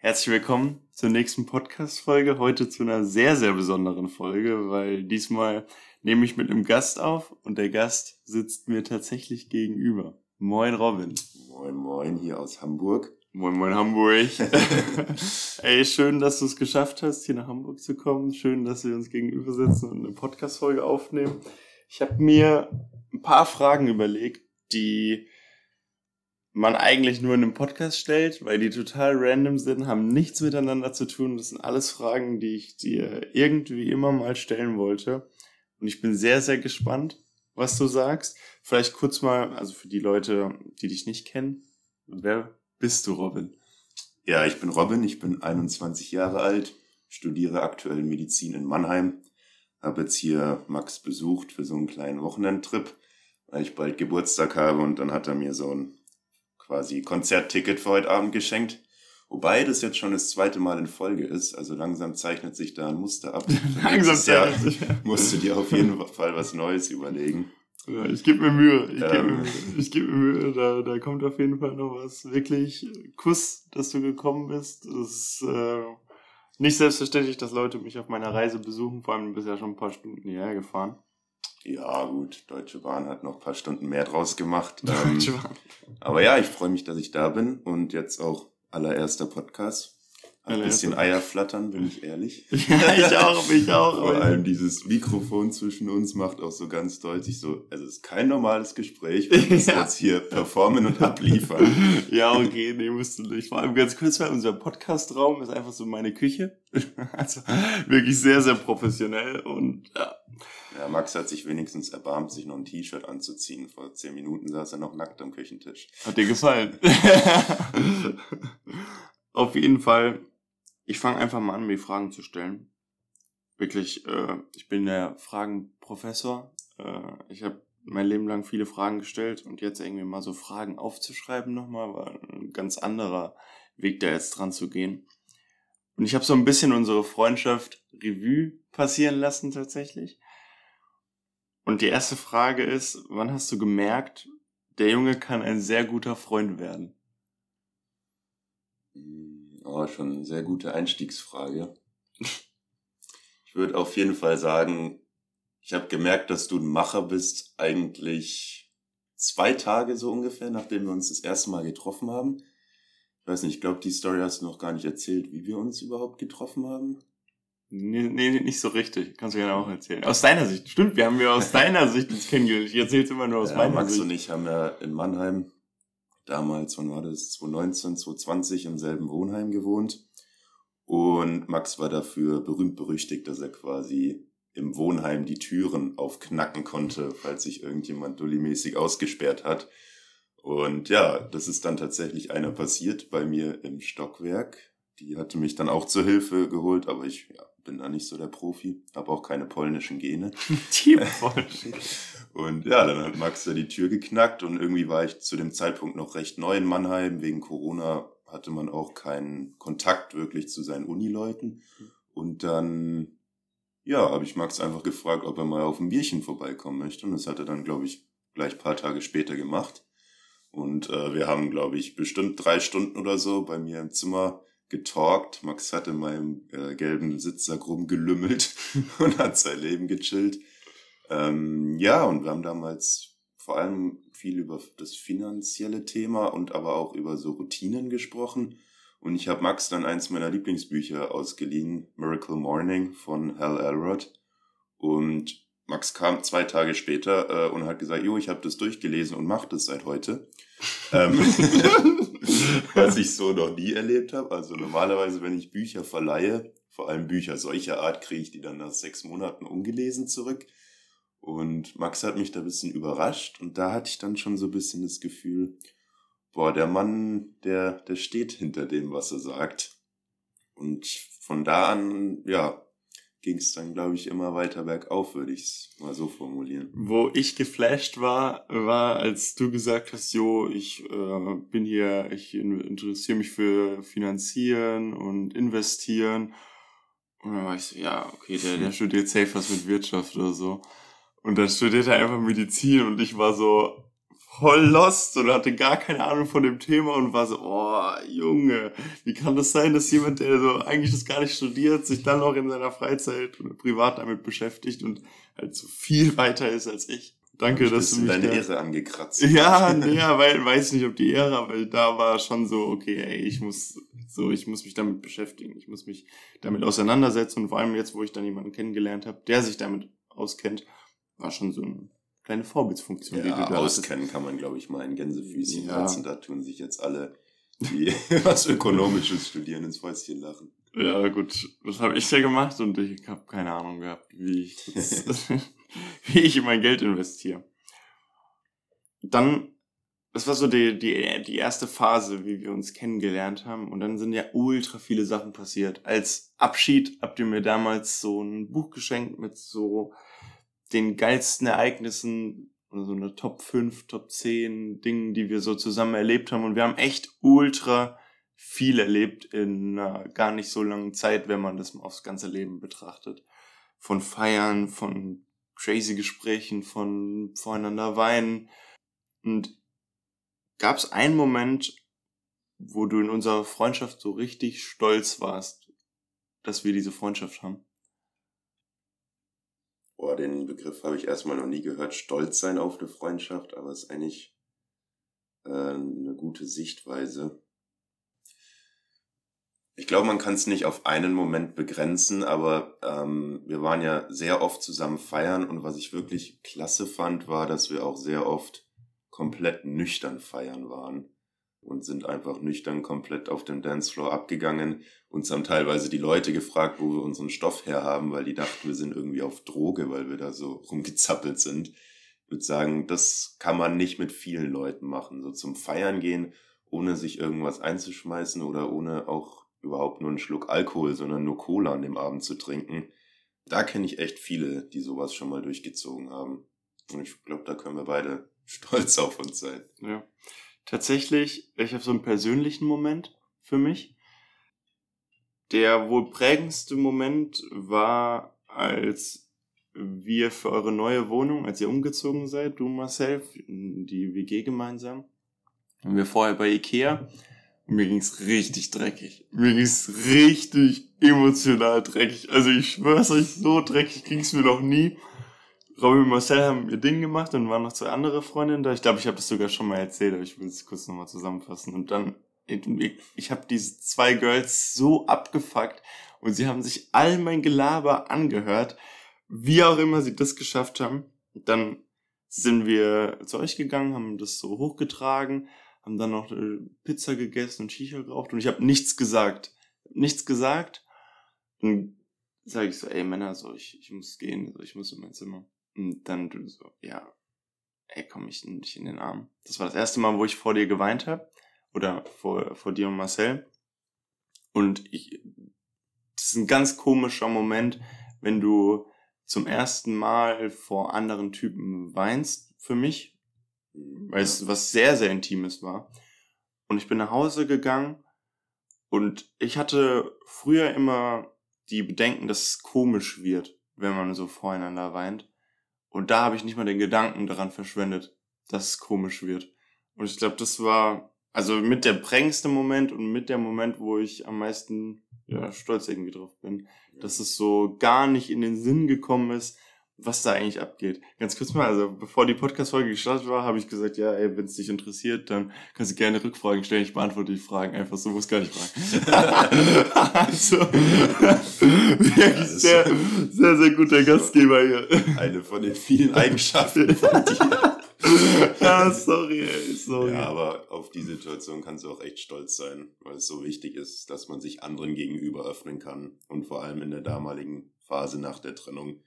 Herzlich willkommen zur nächsten Podcast-Folge. Heute zu einer sehr, sehr besonderen Folge, weil diesmal nehme ich mit einem Gast auf und der Gast sitzt mir tatsächlich gegenüber. Moin Robin. Moin, moin, hier aus Hamburg. Moin, moin Hamburg. Ey, schön, dass du es geschafft hast, hier nach Hamburg zu kommen. Schön, dass wir uns gegenüber sitzen und eine Podcast-Folge aufnehmen. Ich habe mir ein paar Fragen überlegt, die man eigentlich nur in einem Podcast stellt, weil die total random sind, haben nichts miteinander zu tun. Das sind alles Fragen, die ich dir irgendwie immer mal stellen wollte. Und ich bin sehr, sehr gespannt, was du sagst. Vielleicht kurz mal, also für die Leute, die dich nicht kennen, wer bist du, Robin? Ja, ich bin Robin, ich bin 21 Jahre alt, studiere aktuell Medizin in Mannheim, habe jetzt hier Max besucht für so einen kleinen Wochenendtrip, weil ich bald Geburtstag habe und dann hat er mir so ein quasi Konzertticket für heute Abend geschenkt. Wobei das jetzt schon das zweite Mal in Folge ist, also langsam zeichnet sich da ein Muster ab. langsam zeichnet sich. Musst du dir auf jeden Fall was Neues überlegen. Ja, ich gebe mir Mühe. Ich gebe ähm, mir, geb mir Mühe. Da, da kommt auf jeden Fall noch was. Wirklich Kuss, dass du gekommen bist. Es ist äh, nicht selbstverständlich, dass Leute mich auf meiner Reise besuchen. Vor allem du bist ja schon ein paar Stunden hierher gefahren. Ja, gut, Deutsche Bahn hat noch ein paar Stunden mehr draus gemacht. Deutsche ähm, Bahn. aber ja, ich freue mich, dass ich da bin und jetzt auch allererster Podcast. Ein bisschen Eier flattern, bin ich ehrlich. ja, ich auch, ich auch. Vor allem dieses Mikrofon zwischen uns macht auch so ganz deutlich so, also es ist kein normales Gespräch, wir müssen ja. jetzt hier performen und abliefern. ja, okay, nee, musst du nicht. Vor allem ganz kurz, weil unser Podcastraum ist einfach so meine Küche. also wirklich sehr, sehr professionell und ja. Ja, Max hat sich wenigstens erbarmt, sich noch ein T-Shirt anzuziehen. Vor zehn Minuten saß er noch nackt am Küchentisch. Hat dir gefallen? Auf jeden Fall ich fange einfach mal an, mir Fragen zu stellen. Wirklich, äh, ich bin der Fragenprofessor. Äh, ich habe mein Leben lang viele Fragen gestellt und jetzt irgendwie mal so Fragen aufzuschreiben nochmal, war ein ganz anderer Weg, da jetzt dran zu gehen. Und ich habe so ein bisschen unsere Freundschaft Revue passieren lassen tatsächlich. Und die erste Frage ist, wann hast du gemerkt, der Junge kann ein sehr guter Freund werden? Oh, schon eine sehr gute Einstiegsfrage. Ich würde auf jeden Fall sagen, ich habe gemerkt, dass du ein Macher bist, eigentlich zwei Tage so ungefähr, nachdem wir uns das erste Mal getroffen haben. Ich weiß nicht, ich glaube, die Story hast du noch gar nicht erzählt, wie wir uns überhaupt getroffen haben. Nee, nee, nicht so richtig. Kannst du gerne auch erzählen. Aus deiner Sicht. Stimmt, wir haben ja aus deiner Sicht uns kennengelernt. Ich erzähl's immer nur aus ja, meiner Max Sicht. Max und ich haben ja in Mannheim damals, wann war das, 2019, 2020 im selben Wohnheim gewohnt. Und Max war dafür berühmt berüchtigt, dass er quasi im Wohnheim die Türen aufknacken konnte, falls sich irgendjemand dullimäßig ausgesperrt hat. Und ja, das ist dann tatsächlich einer passiert bei mir im Stockwerk. Die hatte mich dann auch zur Hilfe geholt, aber ich ja, bin da nicht so der Profi, habe auch keine polnischen Gene. Die polnischen. Und ja, dann hat Max da die Tür geknackt und irgendwie war ich zu dem Zeitpunkt noch recht neu in Mannheim. Wegen Corona hatte man auch keinen Kontakt wirklich zu seinen Unileuten. Und dann, ja, habe ich Max einfach gefragt, ob er mal auf ein Bierchen vorbeikommen möchte. Und das hat er dann, glaube ich, gleich ein paar Tage später gemacht. Und äh, wir haben, glaube ich, bestimmt drei Stunden oder so bei mir im Zimmer getalkt. Max hat in meinem äh, gelben Sitzsack rumgelümmelt und hat sein Leben gechillt. Ähm, ja, und wir haben damals vor allem viel über das finanzielle Thema und aber auch über so Routinen gesprochen. Und ich habe Max dann eins meiner Lieblingsbücher ausgeliehen, Miracle Morning von Hal Elrod. Und Max kam zwei Tage später äh, und hat gesagt, jo, ich habe das durchgelesen und mache das seit heute. ähm, was ich so noch nie erlebt habe. Also normalerweise, wenn ich Bücher verleihe, vor allem Bücher solcher Art, kriege ich die dann nach sechs Monaten ungelesen zurück. Und Max hat mich da ein bisschen überrascht und da hatte ich dann schon so ein bisschen das Gefühl, boah, der Mann, der, der steht hinter dem, was er sagt. Und von da an, ja, ging es dann, glaube ich, immer weiter bergauf, würde ich es mal so formulieren. Wo ich geflasht war, war, als du gesagt hast, jo, ich äh, bin hier, ich interessiere mich für Finanzieren und Investieren. Und dann war ich so, ja, okay, der, der studiert safe was mit Wirtschaft oder so. Und dann studiert er einfach Medizin und ich war so, voll lost und hatte gar keine Ahnung von dem Thema und war so, oh, Junge, wie kann das sein, dass jemand, der so eigentlich das gar nicht studiert, sich dann noch in seiner Freizeit oder privat damit beschäftigt und halt so viel weiter ist als ich. Danke, dass du mich deine da... Ehre angekratzt. Ja, ja, weil weiß nicht, ob die Ehre, weil da war schon so, okay, ey, ich muss so, ich muss mich damit beschäftigen, ich muss mich damit auseinandersetzen und vor allem jetzt, wo ich dann jemanden kennengelernt habe, der sich damit auskennt, war schon so eine kleine Vorbildsfunktion. Ja, die du da auskennen hattest. kann man, glaube ich, mal in Gänsefüßchen Ja. setzen. Da tun sich jetzt alle, die was Ökonomisches studieren, ins Fäustchen lachen. Ja, gut, das habe ich ja gemacht und ich habe keine Ahnung gehabt, wie ich, das, wie ich mein Geld investiere. Dann, das war so die, die, die erste Phase, wie wir uns kennengelernt haben und dann sind ja ultra viele Sachen passiert. Als Abschied habt ihr mir damals so ein Buch geschenkt mit so den geilsten Ereignissen so eine Top 5, Top 10 Dingen, die wir so zusammen erlebt haben und wir haben echt ultra viel erlebt in einer gar nicht so langen Zeit, wenn man das mal aufs ganze Leben betrachtet. Von Feiern, von crazy Gesprächen, von voreinander weinen. Und gab es einen Moment, wo du in unserer Freundschaft so richtig stolz warst, dass wir diese Freundschaft haben? Den Begriff habe ich erstmal noch nie gehört. Stolz sein auf eine Freundschaft, aber es ist eigentlich äh, eine gute Sichtweise. Ich glaube, man kann es nicht auf einen Moment begrenzen, aber ähm, wir waren ja sehr oft zusammen feiern und was ich wirklich klasse fand, war, dass wir auch sehr oft komplett nüchtern feiern waren und sind einfach nüchtern komplett auf dem Dancefloor abgegangen. Uns haben teilweise die Leute gefragt, wo wir unseren Stoff herhaben, weil die dachten, wir sind irgendwie auf Droge, weil wir da so rumgezappelt sind. Ich würde sagen, das kann man nicht mit vielen Leuten machen. So zum Feiern gehen, ohne sich irgendwas einzuschmeißen oder ohne auch überhaupt nur einen Schluck Alkohol, sondern nur Cola an dem Abend zu trinken. Da kenne ich echt viele, die sowas schon mal durchgezogen haben. Und ich glaube, da können wir beide stolz auf uns sein. Ja. Tatsächlich, ich habe so einen persönlichen Moment für mich. Der wohl prägendste Moment war, als wir für eure neue Wohnung, als ihr umgezogen seid, du Marcel, die WG gemeinsam, und wir vorher bei Ikea. Und mir ging's richtig dreckig. Mir ging's richtig emotional dreckig. Also ich schwör's euch, so dreckig ging's mir noch nie. Robin und Marcel haben ihr Ding gemacht und waren noch zwei andere Freundinnen da. Ich glaube, ich habe das sogar schon mal erzählt, aber ich will es kurz nochmal zusammenfassen. Und dann, ich, ich habe diese zwei Girls so abgefuckt und sie haben sich all mein Gelaber angehört, wie auch immer sie das geschafft haben. Dann sind wir zu euch gegangen, haben das so hochgetragen, haben dann noch äh, Pizza gegessen und Shisha geraucht und ich habe nichts gesagt. Nichts gesagt. Dann sage ich so, ey Männer, so ich, ich muss gehen, so ich muss in mein Zimmer. Und dann du so, ja, ey, komm ich nicht in den Arm. Das war das erste Mal, wo ich vor dir geweint habe. Oder vor, vor dir und Marcel. Und ich, das ist ein ganz komischer Moment, wenn du zum ersten Mal vor anderen Typen weinst, für mich, weil es was sehr, sehr Intimes war. Und ich bin nach Hause gegangen und ich hatte früher immer die Bedenken, dass es komisch wird, wenn man so voreinander weint. Und da habe ich nicht mal den Gedanken daran verschwendet, dass es komisch wird. Und ich glaube, das war also mit der prägendste Moment und mit der Moment, wo ich am meisten ja, stolz irgendwie drauf bin, dass es so gar nicht in den Sinn gekommen ist, was da eigentlich abgeht. Ganz kurz mal, also bevor die Podcast-Folge gestartet war, habe ich gesagt, ja, ey, wenn es dich interessiert, dann kannst du gerne Rückfragen stellen. Ich beantworte die Fragen einfach so, muss gar nicht fragen. also, wirklich sehr, sehr, sehr guter Gastgeber hier. Eine von den vielen Eigenschaften von dir. ja, sorry, ey, sorry. Ja, aber auf die Situation kannst du auch echt stolz sein, weil es so wichtig ist, dass man sich anderen gegenüber öffnen kann. Und vor allem in der damaligen Phase nach der Trennung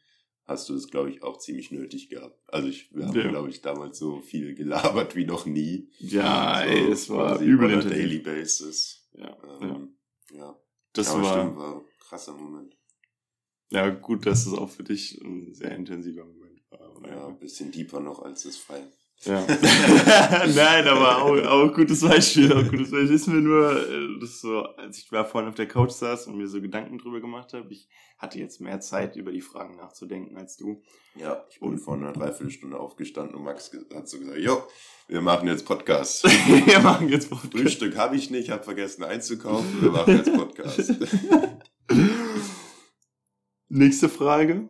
hast du es, glaube ich, auch ziemlich nötig gehabt. Also ich, wir haben, Ja. glaube ich, damals so viel gelabert wie noch nie. Ja, so ey, es war übel on daily basis. Ja, ja. Ähm, ja. Das aber war, stimmt, war ein krasser Moment. ja gut, dass es auch für dich ein sehr intensiver Moment war. Ja, ein bisschen deeper noch als das Feiern. Ja. Nein, aber auch, auch gutes Beispiel, auch gutes Beispiel. Ist mir nur, äh, das so, als ich da vorhin auf der Couch saß und mir so Gedanken drüber gemacht habe, ich hatte jetzt mehr Zeit, über die Fragen nachzudenken als du. Ja, ich bin vor einer Dreiviertelstunde aufgestanden und Max hat so gesagt, jo, wir machen jetzt Podcast. wir machen jetzt Podcast. Frühstück habe ich nicht, habe vergessen einzukaufen, wir machen jetzt Podcast. Nächste Frage.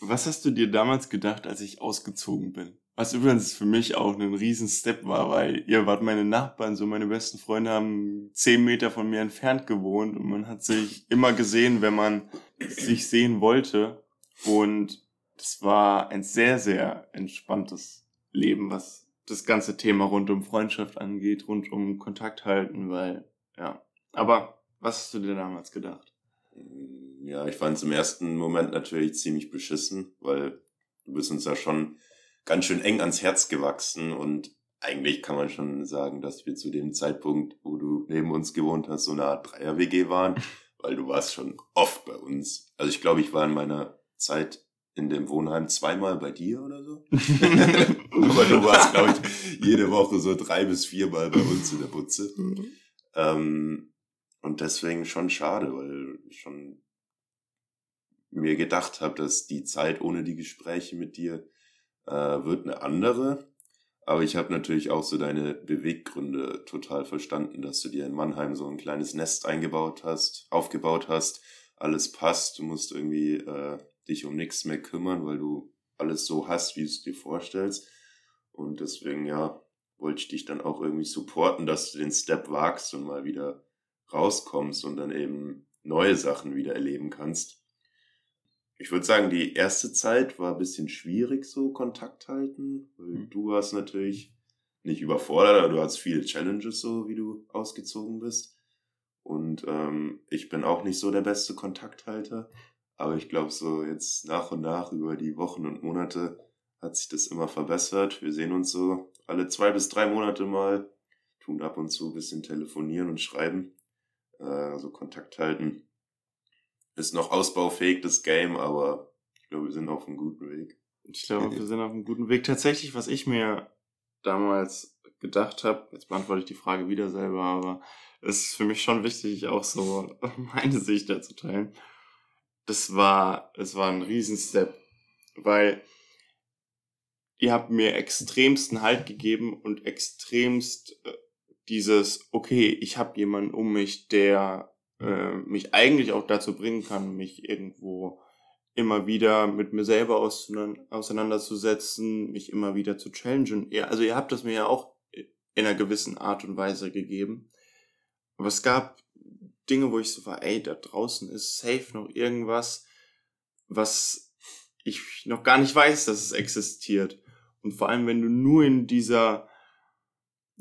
Was hast du dir damals gedacht, als ich ausgezogen bin? Was übrigens für mich auch ein riesen Step war, weil ihr wart meine Nachbarn, so meine besten Freunde haben zehn Meter von mir entfernt gewohnt und man hat sich immer gesehen, wenn man sich sehen wollte. Und das war ein sehr, sehr entspanntes Leben, was das ganze Thema rund um Freundschaft angeht, rund um Kontakt halten, weil, ja. Aber was hast du dir damals gedacht? Ja, ich fand es im ersten Moment natürlich ziemlich beschissen, weil du bist uns ja schon ganz schön eng ans Herz gewachsen und eigentlich kann man schon sagen, dass wir zu dem Zeitpunkt, wo du neben uns gewohnt hast, so eine Art Dreier-WG waren, weil du warst schon oft bei uns. Also ich glaube, ich war in meiner Zeit in dem Wohnheim zweimal bei dir oder so. Aber du warst, glaube ich, jede Woche so drei bis viermal bei uns in der Butze. Mhm. Ähm, und deswegen schon schade, weil ich schon mir gedacht habe, dass die Zeit ohne die Gespräche mit dir äh, wird eine andere. Aber ich habe natürlich auch so deine Beweggründe total verstanden, dass du dir in Mannheim so ein kleines Nest eingebaut hast, aufgebaut hast. Alles passt, du musst irgendwie äh, dich um nichts mehr kümmern, weil du alles so hast, wie du es dir vorstellst. Und deswegen, ja, wollte ich dich dann auch irgendwie supporten, dass du den Step wagst und mal wieder rauskommst und dann eben neue Sachen wieder erleben kannst ich würde sagen, die erste Zeit war ein bisschen schwierig, so Kontakt halten, weil mhm. du warst natürlich nicht überfordert, aber du hast viele Challenges, so wie du ausgezogen bist. Und ähm, ich bin auch nicht so der beste Kontakthalter, aber ich glaube, so jetzt nach und nach über die Wochen und Monate hat sich das immer verbessert. Wir sehen uns so alle zwei bis drei Monate mal, tun ab und zu ein bisschen telefonieren und schreiben, äh, also Kontakt halten ist noch ausbaufähig, das Game, aber ich glaube, wir sind auf einem guten Weg. Ich glaube, wir sind auf einem guten Weg. Tatsächlich, was ich mir damals gedacht habe, jetzt beantworte ich die Frage wieder selber, aber es ist für mich schon wichtig, auch so meine Sicht dazu teilen. Das war, es war ein Riesenstep, weil ihr habt mir extremsten Halt gegeben und extremst äh, dieses, okay, ich habe jemanden um mich, der äh, mich eigentlich auch dazu bringen kann, mich irgendwo immer wieder mit mir selber auseinanderzusetzen, mich immer wieder zu challengen. Ja, also ihr habt das mir ja auch in einer gewissen Art und Weise gegeben. Aber es gab Dinge, wo ich so war, ey, da draußen ist safe noch irgendwas, was ich noch gar nicht weiß, dass es existiert. Und vor allem, wenn du nur in dieser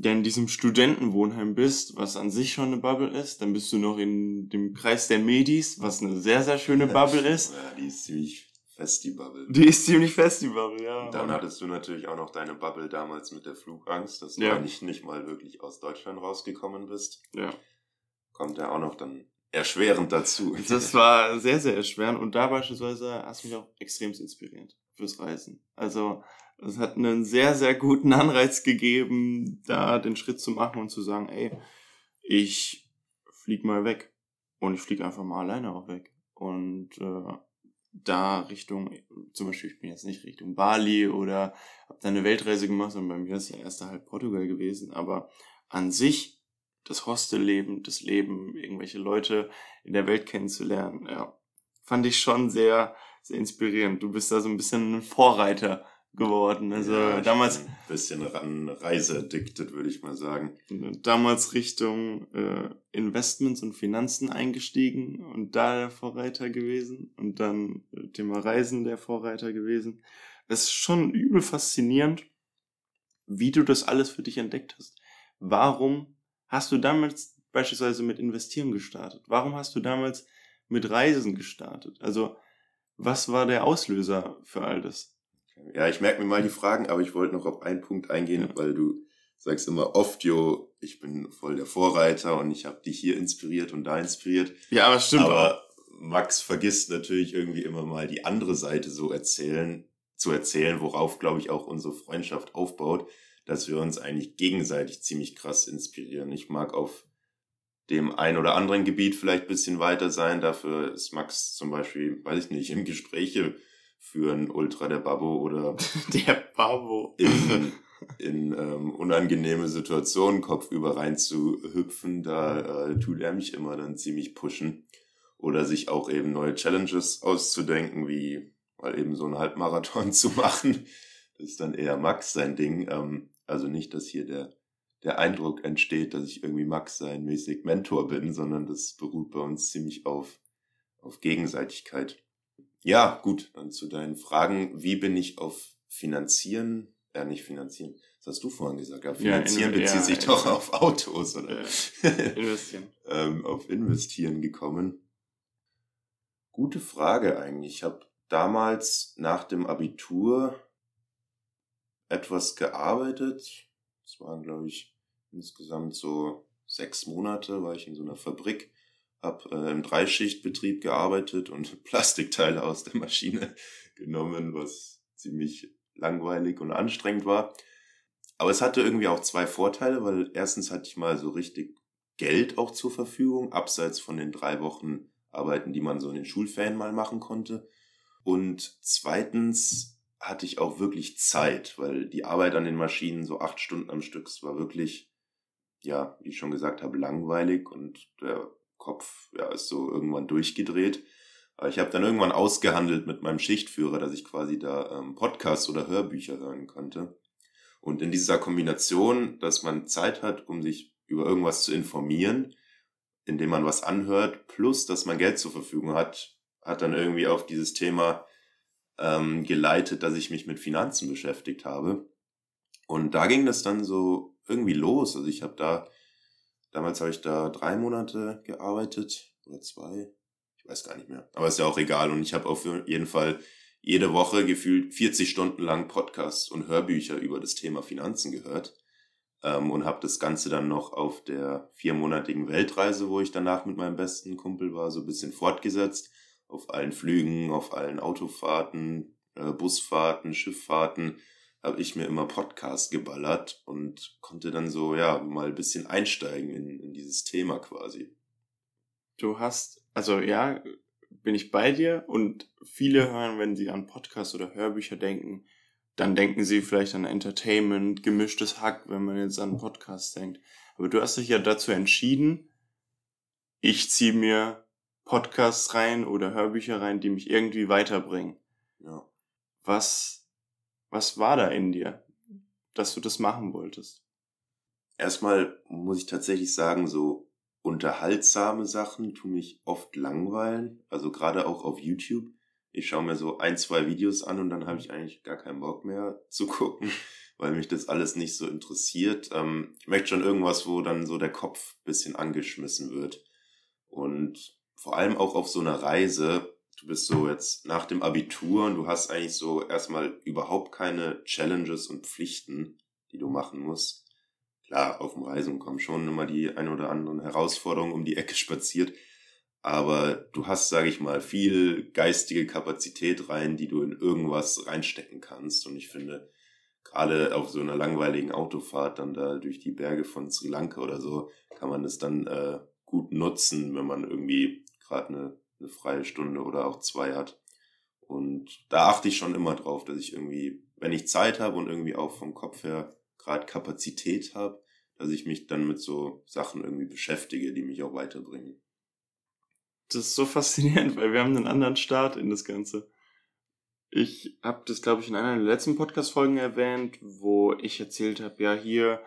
ja in diesem Studentenwohnheim bist, was an sich schon eine Bubble ist, dann bist du noch in dem Kreis der Medis, was eine sehr, sehr schöne Bubble ist. Ja, die ist ziemlich fest, die Bubble. Die ist ziemlich fest, die Bubble, ja. Und dann hattest du natürlich auch noch deine Bubble damals mit der Flugangst, dass du ja. nicht, nicht mal wirklich aus Deutschland rausgekommen bist. Ja. Kommt ja auch noch dann erschwerend dazu. Das war sehr, sehr erschwerend und da beispielsweise hast du mich auch extrem inspiriert fürs Reisen. Also, es hat einen sehr, sehr guten Anreiz gegeben, da den Schritt zu machen und zu sagen, ey, ich flieg mal weg. Und ich fliege einfach mal alleine auch weg. Und äh, da Richtung, zum Beispiel, ich bin jetzt nicht Richtung Bali oder habe da eine Weltreise gemacht, sondern bei mir ist ja erst halt Portugal gewesen. Aber an sich, das Hostelleben, das Leben, irgendwelche Leute in der Welt kennenzulernen, ja, fand ich schon sehr, sehr inspirierend. Du bist da so ein bisschen ein Vorreiter geworden. Also ja, damals. Ein bisschen ran reiseaddicted, würde ich mal sagen. Damals Richtung äh, Investments und Finanzen eingestiegen und da der Vorreiter gewesen. Und dann äh, Thema Reisen der Vorreiter gewesen. Das ist schon übel faszinierend, wie du das alles für dich entdeckt hast. Warum hast du damals beispielsweise mit Investieren gestartet? Warum hast du damals mit Reisen gestartet? Also, was war der Auslöser für all das? Ja, ich merke mir mal die Fragen, aber ich wollte noch auf einen Punkt eingehen, ja. weil du sagst immer oft, jo, ich bin voll der Vorreiter und ich habe dich hier inspiriert und da inspiriert. Ja, aber stimmt aber auch. Max vergisst natürlich irgendwie immer mal die andere Seite so erzählen, zu erzählen, worauf, glaube ich, auch unsere Freundschaft aufbaut, dass wir uns eigentlich gegenseitig ziemlich krass inspirieren. Ich mag auf dem ein oder anderen Gebiet vielleicht bisschen weiter sein. Dafür ist Max zum Beispiel, weiß ich nicht, im Gespräche führen Ultra der Babbo oder der Babbo in, in ähm, unangenehme Situationen kopfüber rein zu hüpfen. Da äh, tut er mich immer dann ziemlich pushen oder sich auch eben neue Challenges auszudenken, wie mal eben so einen Halbmarathon zu machen. Das ist dann eher Max sein Ding. Ähm, also nicht, dass hier der der Eindruck entsteht, dass ich irgendwie Max sein mäßig Mentor bin, sondern das beruht bei uns ziemlich auf, auf Gegenseitigkeit. Ja, gut, dann zu deinen Fragen. Wie bin ich auf Finanzieren, äh, nicht Finanzieren, das hast du vorhin gesagt, ja, Finanzieren ja, bezieht ja, sich doch auf Autos, oder? Investieren. ähm, auf Investieren gekommen. Gute Frage eigentlich. Ich habe damals nach dem Abitur etwas gearbeitet, das waren, glaube ich, insgesamt so sechs Monate, war ich in so einer Fabrik, habe äh, im Dreischichtbetrieb gearbeitet und Plastikteile aus der Maschine genommen, was ziemlich langweilig und anstrengend war. Aber es hatte irgendwie auch zwei Vorteile, weil erstens hatte ich mal so richtig Geld auch zur Verfügung, abseits von den drei Wochen Arbeiten, die man so in den Schulferien mal machen konnte. Und zweitens hatte ich auch wirklich Zeit, weil die Arbeit an den Maschinen so acht Stunden am Stück war wirklich, ja, wie ich schon gesagt habe, langweilig und der Kopf ja, ist so irgendwann durchgedreht. Aber ich habe dann irgendwann ausgehandelt mit meinem Schichtführer, dass ich quasi da ähm, Podcasts oder Hörbücher hören konnte. Und in dieser Kombination, dass man Zeit hat, um sich über irgendwas zu informieren, indem man was anhört, plus dass man Geld zur Verfügung hat, hat dann irgendwie auf dieses Thema ähm, geleitet, dass ich mich mit Finanzen beschäftigt habe. Und da ging das dann so irgendwie los. Also ich habe da, damals habe ich da drei Monate gearbeitet oder zwei, ich weiß gar nicht mehr. Aber ist ja auch egal. Und ich habe auf jeden Fall jede Woche gefühlt 40 Stunden lang Podcasts und Hörbücher über das Thema Finanzen gehört. Ähm, und habe das Ganze dann noch auf der viermonatigen Weltreise, wo ich danach mit meinem besten Kumpel war, so ein bisschen fortgesetzt auf allen Flügen, auf allen Autofahrten, äh, Busfahrten, Schifffahrten habe ich mir immer Podcast geballert und konnte dann so, ja, mal ein bisschen einsteigen in, in dieses Thema quasi. Du hast, also ja, bin ich bei dir und viele hören, wenn sie an Podcasts oder Hörbücher denken, dann denken sie vielleicht an Entertainment, gemischtes Hack, wenn man jetzt an Podcasts denkt. Aber du hast dich ja dazu entschieden, ich ziehe mir Podcasts rein oder Hörbücher rein, die mich irgendwie weiterbringen. Ja. Was, was war da in dir, dass du das machen wolltest? Erstmal muss ich tatsächlich sagen, so unterhaltsame Sachen tun mich oft langweilen. Also gerade auch auf YouTube. Ich schaue mir so ein, zwei Videos an und dann habe ich eigentlich gar keinen Bock mehr zu gucken, weil mich das alles nicht so interessiert. Ähm, ich möchte schon irgendwas, wo dann so der Kopf bisschen angeschmissen wird. Und vor allem auch auf so einer Reise, du bist so jetzt nach dem Abitur und du hast eigentlich so erstmal überhaupt keine Challenges und Pflichten, die du machen musst. Klar, auf dem Reisen kommen schon immer die ein oder anderen Herausforderungen um die Ecke spaziert, aber du hast, sage ich mal, viel geistige Kapazität rein, die du in irgendwas reinstecken kannst. Und ich finde, gerade auf so einer langweiligen Autofahrt dann da durch die Berge von Sri Lanka oder so, kann man das dann äh, gut nutzen, wenn man irgendwie gerade eine, eine freie Stunde oder auch zwei hat. Und da achte ich schon immer drauf, dass ich irgendwie, wenn ich Zeit habe und irgendwie auch vom Kopf her gerade Kapazität habe, dass ich mich dann mit so Sachen irgendwie beschäftige, die mich auch weiterbringen. Das ist so faszinierend, weil wir haben einen anderen Start in das Ganze. Ich habe das, glaube ich, in einer der letzten Podcast-Folgen erwähnt, wo ich erzählt habe, ja, hier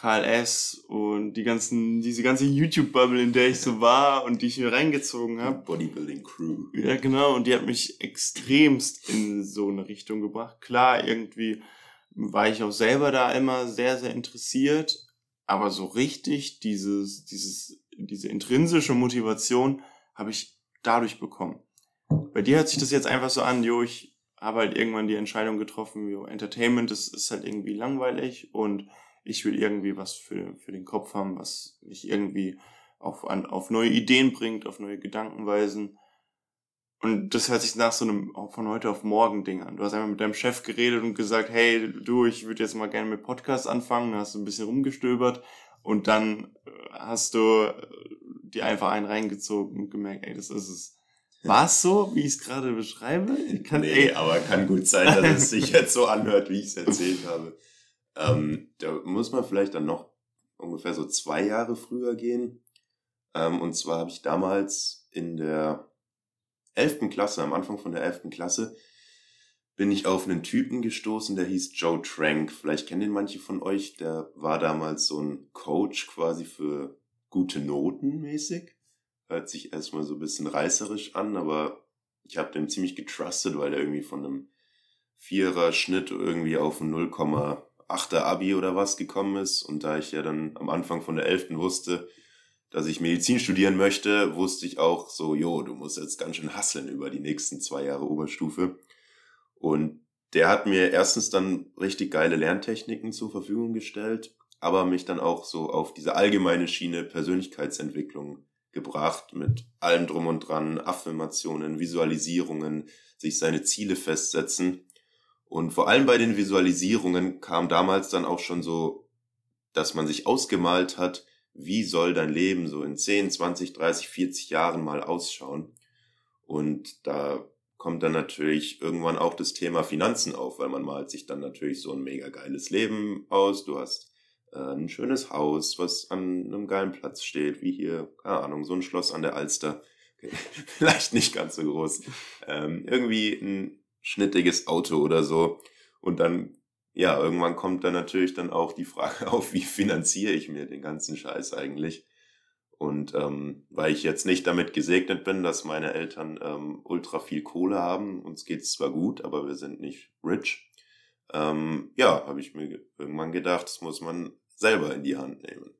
KLS und die ganzen, diese ganze YouTube-Bubble, in der ich so war und die ich mir reingezogen habe. Bodybuilding Crew. Ja, genau, und die hat mich extremst in so eine Richtung gebracht. Klar, irgendwie war ich auch selber da immer sehr, sehr interessiert, aber so richtig dieses, dieses, diese intrinsische Motivation habe ich dadurch bekommen. Bei dir hört sich das jetzt einfach so an, jo, ich habe halt irgendwann die Entscheidung getroffen, jo, Entertainment ist, ist halt irgendwie langweilig und ich will irgendwie was für, für den Kopf haben, was mich irgendwie auf, an, auf neue Ideen bringt, auf neue Gedankenweisen. Und das hört sich nach so einem von heute auf morgen Ding an. Du hast einfach mit deinem Chef geredet und gesagt, hey, du, ich würde jetzt mal gerne mit Podcast anfangen. Dann hast du ein bisschen rumgestöbert und dann äh, hast du äh, dir einfach einen reingezogen und gemerkt, ey, das ist es. War es so, wie ich es gerade beschreibe? Ich kann, nee, ey, aber kann gut sein, dass es sich jetzt so anhört, wie ich es erzählt habe. Ähm, da muss man vielleicht dann noch ungefähr so zwei Jahre früher gehen. Ähm, und zwar habe ich damals in der elften Klasse, am Anfang von der elften Klasse, bin ich auf einen Typen gestoßen, der hieß Joe Trank. Vielleicht kennen den manche von euch. Der war damals so ein Coach quasi für gute Noten mäßig. Hört sich erstmal so ein bisschen reißerisch an, aber ich habe den ziemlich getrustet, weil der irgendwie von einem Vierer Schnitt irgendwie auf ein 0,8er Abi oder was gekommen ist. Und da ich ja dann am Anfang von der 11. wusste, dass ich Medizin studieren möchte, wusste ich auch so, jo, du musst jetzt ganz schön hasseln über die nächsten zwei Jahre Oberstufe. Und der hat mir erstens dann richtig geile Lerntechniken zur Verfügung gestellt, aber mich dann auch so auf diese allgemeine Schiene Persönlichkeitsentwicklung gebracht mit allem drum und dran, Affirmationen, Visualisierungen, sich seine Ziele festsetzen. Und vor allem bei den Visualisierungen kam damals dann auch schon so, dass man sich ausgemalt hat, wie soll dein Leben so in 10, 20, 30, 40 Jahren mal ausschauen. Und da kommt dann natürlich irgendwann auch das Thema Finanzen auf, weil man malt sich dann natürlich so ein mega geiles Leben aus. Du hast äh, ein schönes Haus, was an einem geilen Platz steht, wie hier, keine Ahnung, so ein Schloss an der Alster. Okay. Vielleicht nicht ganz so groß. Ähm, irgendwie ein schnittiges Auto oder so. Und dann, ja, irgendwann kommt dann natürlich dann auch die Frage auf, wie finanziere ich mir den ganzen Scheiß eigentlich? Und ähm, weil ich jetzt nicht damit gesegnet bin, dass meine Eltern ähm, ultra viel Kohle haben, uns geht's zwar gut, aber wir sind nicht rich, ähm, ja, habe ich mir irgendwann gedacht, das muss man selber in die Hand nehmen.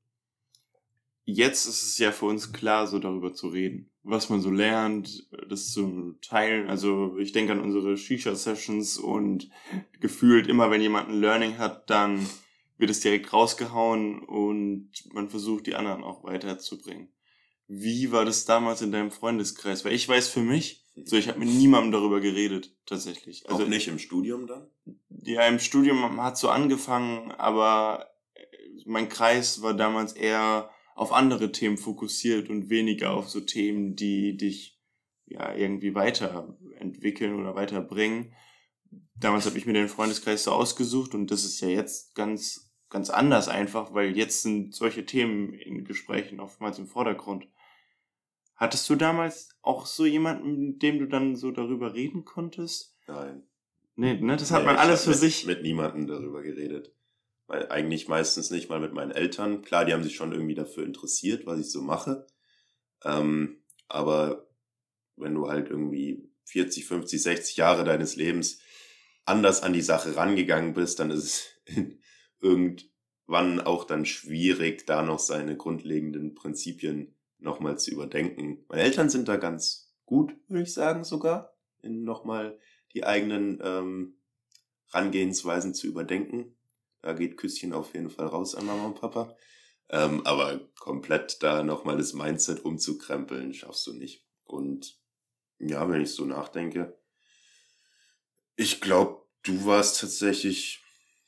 Jetzt ist es ja für uns klar, so darüber zu reden, was man so lernt, das zu teilen. Also ich denke an unsere Shisha-Sessions und gefühlt immer, wenn jemand ein Learning hat, dann wird es direkt rausgehauen und man versucht, die anderen auch weiterzubringen. Wie war das damals in deinem Freundeskreis? Weil ich weiß für mich, so ich habe mit niemandem darüber geredet, tatsächlich. Also auch nicht im Studium dann? Ja, im Studium hat so angefangen, aber mein Kreis war damals eher auf andere Themen fokussiert und weniger auf so Themen, die dich ja irgendwie weiterentwickeln oder weiterbringen. Damals habe ich mir den Freundeskreis so ausgesucht und das ist ja jetzt ganz ganz anders einfach, weil jetzt sind solche Themen in Gesprächen oftmals im Vordergrund. Hattest du damals auch so jemanden, mit dem du dann so darüber reden konntest? Nein. Nee, ne, das hat nee, man alles für mit, sich. Mit niemandem darüber geredet. Weil eigentlich meistens nicht mal mit meinen Eltern. Klar, die haben sich schon irgendwie dafür interessiert, was ich so mache. Ähm, aber wenn du halt irgendwie 40, 50, 60 Jahre deines Lebens anders an die Sache rangegangen bist, dann ist es irgendwann auch dann schwierig, da noch seine grundlegenden Prinzipien nochmal zu überdenken. Meine Eltern sind da ganz gut, würde ich sagen, sogar, in nochmal die eigenen ähm, Rangehensweisen zu überdenken. Da geht Küsschen auf jeden Fall raus an Mama und Papa. Ähm, aber komplett da nochmal das Mindset umzukrempeln, schaffst du nicht. Und ja, wenn ich so nachdenke, ich glaube, du warst tatsächlich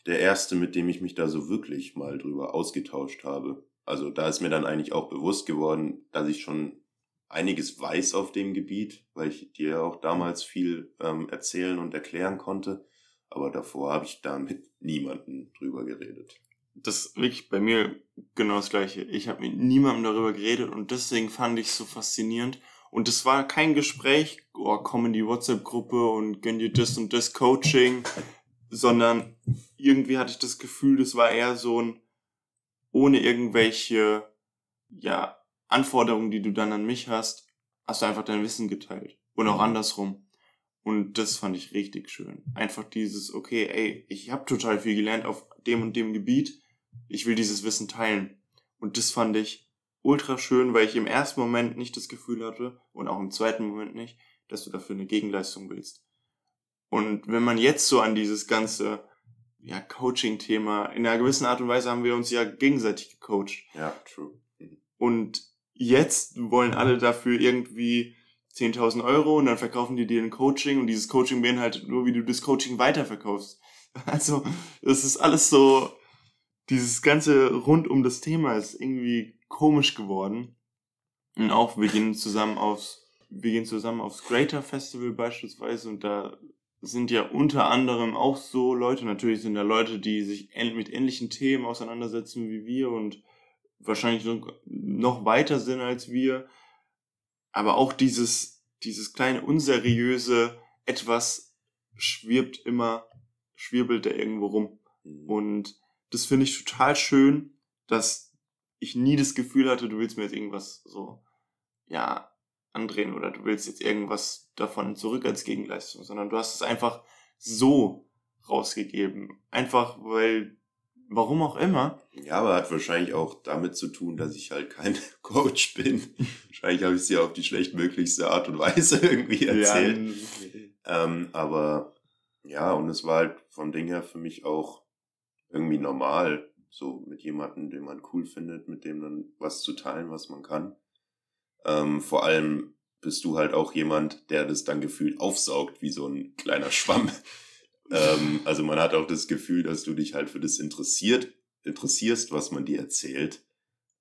der erste, mit dem ich mich da so wirklich mal drüber ausgetauscht habe. Also da ist mir dann eigentlich auch bewusst geworden, dass ich schon einiges weiß auf dem Gebiet, weil ich dir ja auch damals viel ähm, erzählen und erklären konnte. Aber davor habe ich da mit niemandem drüber geredet. Das ist wirklich bei mir genau das gleiche. Ich habe mit niemandem darüber geredet und deswegen fand ich es so faszinierend. Und es war kein Gespräch, oh, komm in die WhatsApp-Gruppe und gönn dir das und das Coaching, sondern irgendwie hatte ich das Gefühl, das war eher so ein, ohne irgendwelche, ja, Anforderungen, die du dann an mich hast, hast du einfach dein Wissen geteilt. Und auch mhm. andersrum. Und das fand ich richtig schön. Einfach dieses, okay, ey, ich habe total viel gelernt auf dem und dem Gebiet. Ich will dieses Wissen teilen. Und das fand ich ultra schön, weil ich im ersten Moment nicht das Gefühl hatte und auch im zweiten Moment nicht, dass du dafür eine Gegenleistung willst. Und wenn man jetzt so an dieses ganze ja, Coaching-Thema, in einer gewissen Art und Weise haben wir uns ja gegenseitig gecoacht. Ja, true. Und jetzt wollen alle dafür irgendwie 10.000 Euro und dann verkaufen die dir ein Coaching und dieses Coaching beinhaltet nur, wie du das Coaching weiterverkaufst. Also, das ist alles so, dieses ganze rund um das Thema ist irgendwie komisch geworden. Und auch, wir gehen zusammen aufs, wir gehen zusammen aufs Greater Festival beispielsweise und da sind ja unter anderem auch so Leute, natürlich sind da Leute, die sich mit ähnlichen Themen auseinandersetzen wie wir und wahrscheinlich noch weiter sind als wir. Aber auch dieses, dieses kleine unseriöse etwas schwirbt immer, schwirbelt da irgendwo rum. Mhm. Und das finde ich total schön, dass ich nie das Gefühl hatte, du willst mir jetzt irgendwas so, ja, andrehen oder du willst jetzt irgendwas davon zurück als Gegenleistung, sondern du hast es einfach so rausgegeben. Einfach weil Warum auch immer. Ja, aber hat wahrscheinlich auch damit zu tun, dass ich halt kein Coach bin. wahrscheinlich habe ich es dir auf die schlechtmöglichste Art und Weise irgendwie erzählt. Ja. Ähm, aber ja, und es war halt vom Ding her für mich auch irgendwie normal, so mit jemandem, den man cool findet, mit dem dann was zu teilen, was man kann. Ähm, vor allem bist du halt auch jemand, der das dann gefühlt aufsaugt wie so ein kleiner Schwamm. Ähm, also man hat auch das Gefühl, dass du dich halt für das interessiert, interessierst, was man dir erzählt.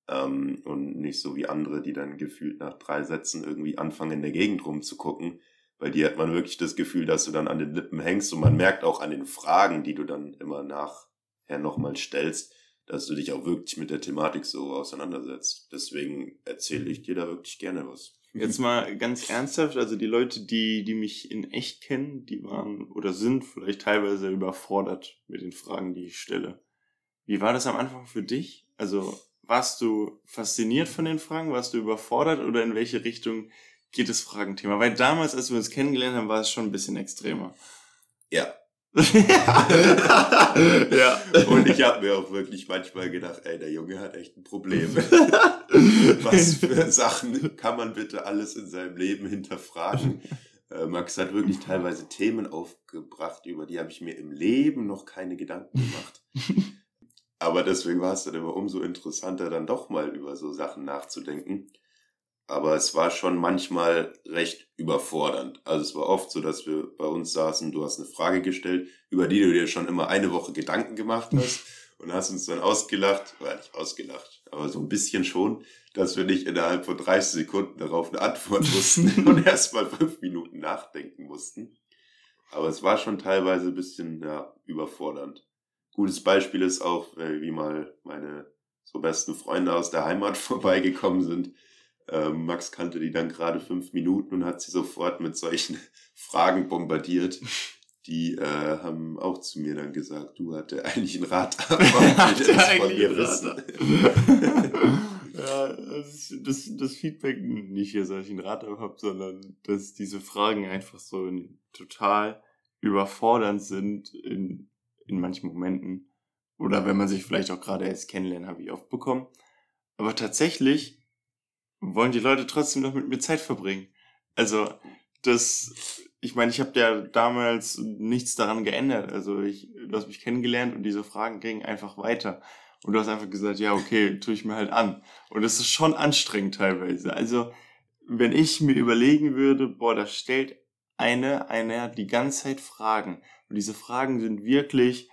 Ähm, und nicht so wie andere, die dann gefühlt nach drei Sätzen irgendwie anfangen, in der Gegend rumzugucken. Weil dir hat man wirklich das Gefühl, dass du dann an den Lippen hängst und man merkt auch an den Fragen, die du dann immer nachher nochmal stellst, dass du dich auch wirklich mit der Thematik so auseinandersetzt. Deswegen erzähle ich dir da wirklich gerne was. Jetzt mal ganz ernsthaft, also die Leute, die, die mich in echt kennen, die waren oder sind vielleicht teilweise überfordert mit den Fragen, die ich stelle. Wie war das am Anfang für dich? Also warst du fasziniert von den Fragen? Warst du überfordert oder in welche Richtung geht das Fragenthema? Weil damals, als wir uns kennengelernt haben, war es schon ein bisschen extremer. Ja, ja. Und ich habe mir auch wirklich manchmal gedacht, ey, der Junge hat echt ein Problem. Was für Sachen kann man bitte alles in seinem Leben hinterfragen? Äh, Max hat wirklich teilweise Themen aufgebracht, über die habe ich mir im Leben noch keine Gedanken gemacht. Aber deswegen war es dann immer umso interessanter, dann doch mal über so Sachen nachzudenken aber es war schon manchmal recht überfordernd. Also es war oft so, dass wir bei uns saßen, du hast eine Frage gestellt, über die du dir schon immer eine Woche Gedanken gemacht hast und hast uns dann ausgelacht, oder nicht ausgelacht, aber so ein bisschen schon, dass wir nicht innerhalb von 30 Sekunden darauf eine Antwort mussten und erst mal fünf Minuten nachdenken mussten. Aber es war schon teilweise ein bisschen ja, überfordernd. Gutes Beispiel ist auch, wie mal meine so besten Freunde aus der Heimat vorbeigekommen sind ähm, Max kannte die dann gerade fünf Minuten und hat sie sofort mit solchen Fragen bombardiert. Die äh, haben auch zu mir dann gesagt, du hatte eigentlich einen mir wissen. ja, das, das, das Feedback, nicht hier, dass ich einen Rat habe, sondern dass diese Fragen einfach so total überfordernd sind in, in manchen Momenten. Oder wenn man sich vielleicht auch gerade erst kennenlernt, habe ich oft bekommen. Aber tatsächlich wollen die Leute trotzdem noch mit mir Zeit verbringen. Also, das, ich meine, ich habe ja damals nichts daran geändert. Also, ich, du hast mich kennengelernt und diese Fragen gingen einfach weiter. Und du hast einfach gesagt, ja, okay, tue ich mir halt an. Und das ist schon anstrengend teilweise. Also, wenn ich mir überlegen würde, boah, da stellt eine, eine die ganze Zeit Fragen. Und diese Fragen sind wirklich,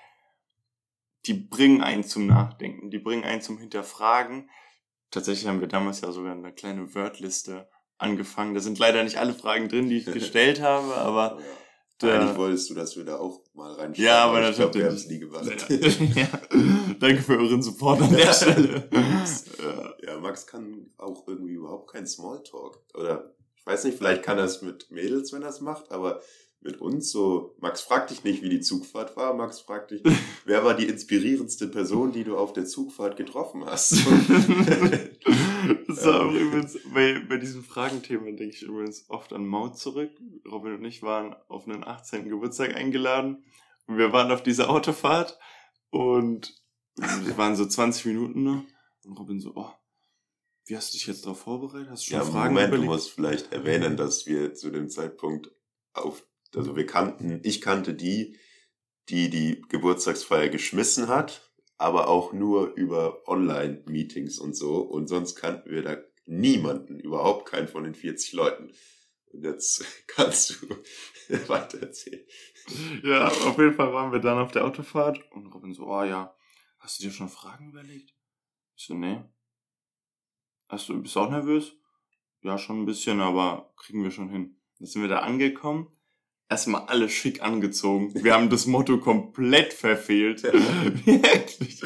die bringen einen zum Nachdenken, die bringen einen zum Hinterfragen tatsächlich haben wir damals ja sogar eine kleine Wordliste angefangen. Da sind leider nicht alle Fragen drin, die ich gestellt habe, aber. Da, Eigentlich wolltest du, dass wir da auch mal reinschauen. Ja, aber, aber ich glaube, wir haben es nie gemacht. ja. Danke für euren Support an der Stelle. ja, Max kann auch irgendwie überhaupt keinen Smalltalk. Oder ich weiß nicht, vielleicht kann er es mit Mädels, wenn er es macht, aber mit uns so, Max fragt dich nicht, wie die Zugfahrt war, Max fragt dich, wer war die inspirierendste Person, die du auf der Zugfahrt getroffen hast? das war übrigens, bei, bei diesem Fragenthema denke ich übrigens oft an Maut zurück. Robin und ich waren auf einen 18. Geburtstag eingeladen und wir waren auf dieser Autofahrt und es waren so 20 Minuten noch und Robin so, oh, wie hast du dich jetzt darauf vorbereitet? Hast du schon ja, Fragen Moment, überlegt? du musst vielleicht erwähnen, dass wir zu dem Zeitpunkt auf also wir kannten, ich kannte die, die die Geburtstagsfeier geschmissen hat, aber auch nur über Online-Meetings und so. Und sonst kannten wir da niemanden, überhaupt keinen von den 40 Leuten. Und jetzt kannst du weiter erzählen. Ja, auf jeden Fall waren wir dann auf der Autofahrt und Robin so, oh ja, hast du dir schon Fragen überlegt? Ich so, nee. Hast du, bist du auch nervös? Ja, schon ein bisschen, aber kriegen wir schon hin. Dann sind wir da angekommen erstmal alle schick angezogen. Wir haben das Motto komplett verfehlt. Wirklich.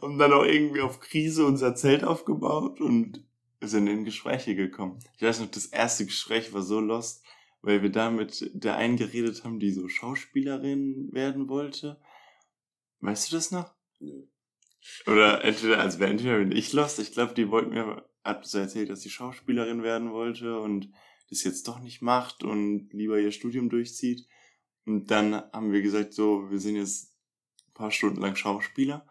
Und dann auch irgendwie auf Krise unser Zelt aufgebaut und sind in Gespräche gekommen. Ich weiß noch, das erste Gespräch war so lost, weil wir da mit der einen geredet haben, die so Schauspielerin werden wollte. Weißt du das noch? Nö. Oder entweder, also entweder bin ich lost. Ich glaube, die wollten mir, hat so erzählt, dass sie Schauspielerin werden wollte und das jetzt doch nicht macht und lieber ihr Studium durchzieht. Und dann haben wir gesagt, so, wir sind jetzt ein paar Stunden lang Schauspieler.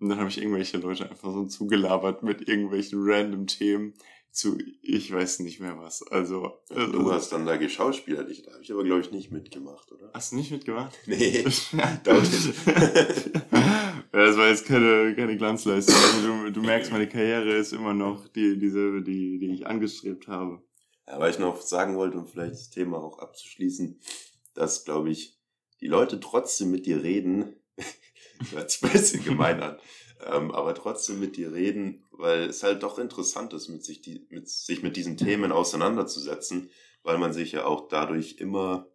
Und dann habe ich irgendwelche Leute einfach so zugelabert mit irgendwelchen random Themen zu, ich weiß nicht mehr was. Also. Ja, du also, hast dann da geschauspielert. Ich, da habe ich aber, glaube ich, nicht mitgemacht, oder? Hast du nicht mitgemacht? Nee, das war jetzt keine, keine Glanzleistung. Also du, du merkst, meine Karriere ist immer noch die, dieselbe, die, die ich angestrebt habe. Ja, weil ich noch sagen wollte, um vielleicht das Thema auch abzuschließen, dass, glaube ich, die Leute trotzdem mit dir reden, hört sich ein bisschen gemein an, ähm, aber trotzdem mit dir reden, weil es halt doch interessant ist, mit sich, die, mit, sich mit diesen Themen auseinanderzusetzen, weil man sich ja auch dadurch immer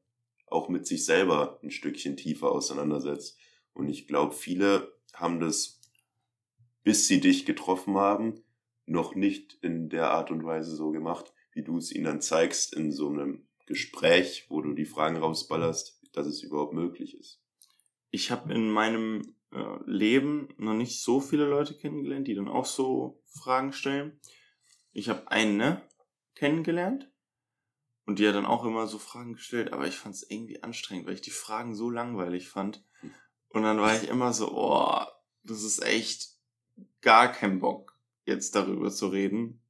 auch mit sich selber ein Stückchen tiefer auseinandersetzt. Und ich glaube, viele haben das, bis sie dich getroffen haben, noch nicht in der Art und Weise so gemacht, wie du es ihnen dann zeigst in so einem Gespräch, wo du die Fragen rausballerst, dass es überhaupt möglich ist. Ich habe in meinem äh, Leben noch nicht so viele Leute kennengelernt, die dann auch so Fragen stellen. Ich habe eine ne, kennengelernt und die hat dann auch immer so Fragen gestellt, aber ich fand es irgendwie anstrengend, weil ich die Fragen so langweilig fand. Und dann war ich immer so, oh, das ist echt gar kein Bock, jetzt darüber zu reden.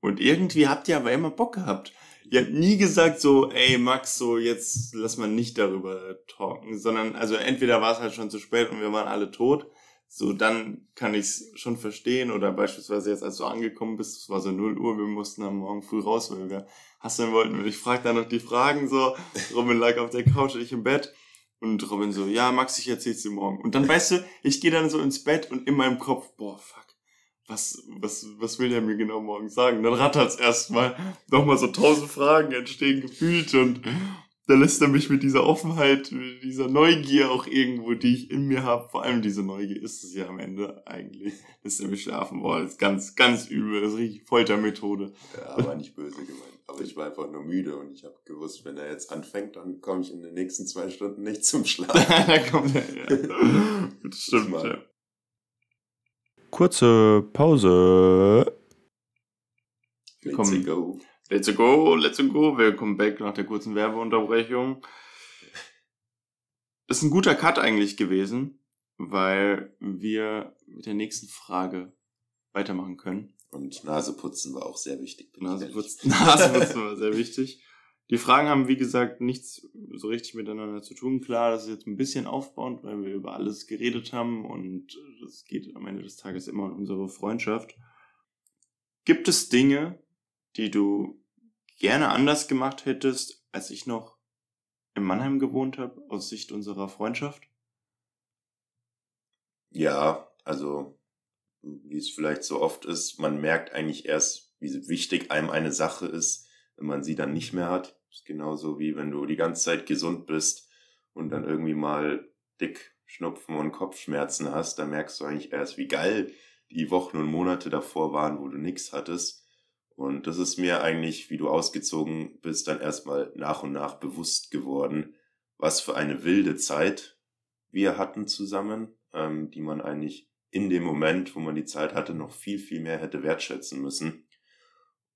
Und irgendwie habt ihr aber immer Bock gehabt. Ihr habt nie gesagt so, ey Max, so jetzt lass mal nicht darüber talken, sondern also entweder war es halt schon zu spät und wir waren alle tot, so dann kann ich es schon verstehen. Oder beispielsweise jetzt als du angekommen bist, es war so 0 Uhr, wir mussten am Morgen früh raus, weil wir hasseln wollten. Und ich frag dann noch die Fragen so, Robin lag auf der Couch, ich im Bett. Und Robin so, ja Max, ich erzähl's dir morgen. Und dann weißt du, ich gehe dann so ins Bett und in meinem Kopf, boah fuck, was, was, was will der mir genau morgen sagen? Dann rattert's erstmal, nochmal so tausend Fragen entstehen gefühlt und da lässt er mich mit dieser Offenheit, mit dieser Neugier auch irgendwo, die ich in mir habe, vor allem diese Neugier ist es ja am Ende eigentlich, lässt er mich schlafen. Boah, das ist ganz, ganz übel, das ist richtig Foltermethode. Ja, aber nicht böse gemeint. Aber ich war einfach nur müde und ich habe gewusst, wenn er jetzt anfängt, dann komme ich in den nächsten zwei Stunden nicht zum Schlafen. da kommt er, ja. Das stimmt, ja. Kurze Pause. Let's go. Let's go, let's go. Willkommen back nach der kurzen Werbeunterbrechung. Das ist ein guter Cut eigentlich gewesen, weil wir mit der nächsten Frage weitermachen können. Und Naseputzen war auch sehr wichtig. Naseputzen, Naseputzen war sehr wichtig. Die Fragen haben, wie gesagt, nichts so richtig miteinander zu tun. Klar, das ist jetzt ein bisschen aufbauend, weil wir über alles geredet haben und es geht am Ende des Tages immer um unsere Freundschaft. Gibt es Dinge, die du gerne anders gemacht hättest, als ich noch in Mannheim gewohnt habe, aus Sicht unserer Freundschaft? Ja, also wie es vielleicht so oft ist, man merkt eigentlich erst, wie wichtig einem eine Sache ist, wenn man sie dann nicht mehr hat. Das ist genauso wie wenn du die ganze Zeit gesund bist und dann irgendwie mal dick Schnupfen und Kopfschmerzen hast, dann merkst du eigentlich erst, wie geil die Wochen und Monate davor waren, wo du nichts hattest. Und das ist mir eigentlich, wie du ausgezogen bist, dann erstmal nach und nach bewusst geworden, was für eine wilde Zeit wir hatten zusammen, ähm, die man eigentlich in dem Moment, wo man die Zeit hatte, noch viel, viel mehr hätte wertschätzen müssen.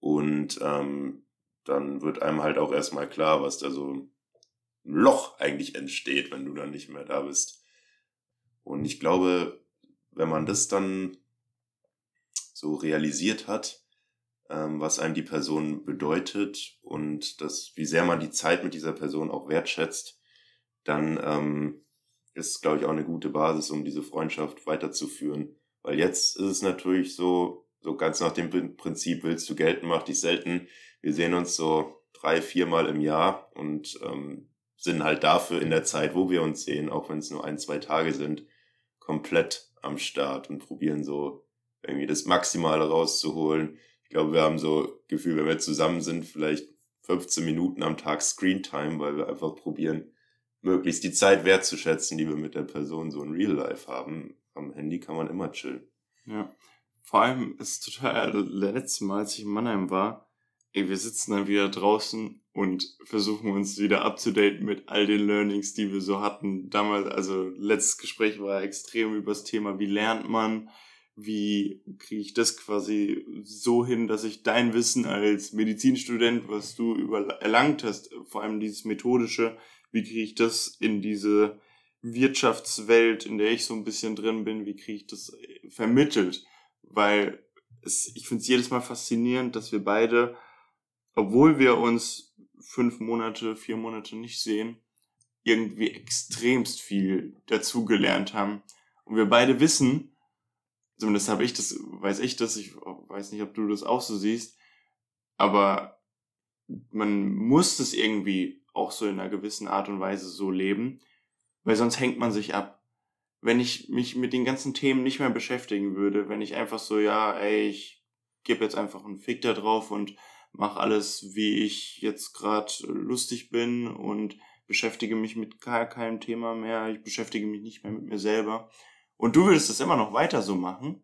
Und ähm, dann wird einem halt auch erstmal klar, was da so ein Loch eigentlich entsteht, wenn du dann nicht mehr da bist. Und ich glaube, wenn man das dann so realisiert hat, ähm, was einem die Person bedeutet und das, wie sehr man die Zeit mit dieser Person auch wertschätzt, dann ähm, ist, glaube ich, auch eine gute Basis, um diese Freundschaft weiterzuführen. Weil jetzt ist es natürlich so, so ganz nach dem Prinzip willst du gelten, mach dich selten. Wir sehen uns so drei, viermal im Jahr und ähm, sind halt dafür in der Zeit, wo wir uns sehen, auch wenn es nur ein, zwei Tage sind, komplett am Start und probieren so irgendwie das Maximale rauszuholen. Ich glaube, wir haben so Gefühl, wenn wir zusammen sind, vielleicht 15 Minuten am Tag Screentime, weil wir einfach probieren, möglichst die Zeit wertzuschätzen, die wir mit der Person so in Real Life haben. Am Handy kann man immer chillen. Ja. Vor allem ist total, letztes Mal, als ich in Mannheim war, ey, wir sitzen dann wieder draußen und versuchen uns wieder abzudaten mit all den Learnings, die wir so hatten. Damals, also letztes Gespräch war extrem über das Thema, wie lernt man, wie kriege ich das quasi so hin, dass ich dein Wissen als Medizinstudent, was du über erlangt hast, vor allem dieses methodische, wie kriege ich das in diese Wirtschaftswelt, in der ich so ein bisschen drin bin, wie kriege ich das vermittelt? Weil es, ich finde es jedes Mal faszinierend, dass wir beide obwohl wir uns fünf Monate, vier Monate nicht sehen, irgendwie extremst viel dazugelernt haben. Und wir beide wissen, zumindest habe ich das, weiß ich das, ich weiß nicht, ob du das auch so siehst, aber man muss das irgendwie auch so in einer gewissen Art und Weise so leben, weil sonst hängt man sich ab. Wenn ich mich mit den ganzen Themen nicht mehr beschäftigen würde, wenn ich einfach so, ja, ey, ich gebe jetzt einfach einen Fick da drauf und mache alles, wie ich jetzt gerade lustig bin und beschäftige mich mit gar keinem Thema mehr. Ich beschäftige mich nicht mehr mit mir selber. Und du würdest das immer noch weiter so machen,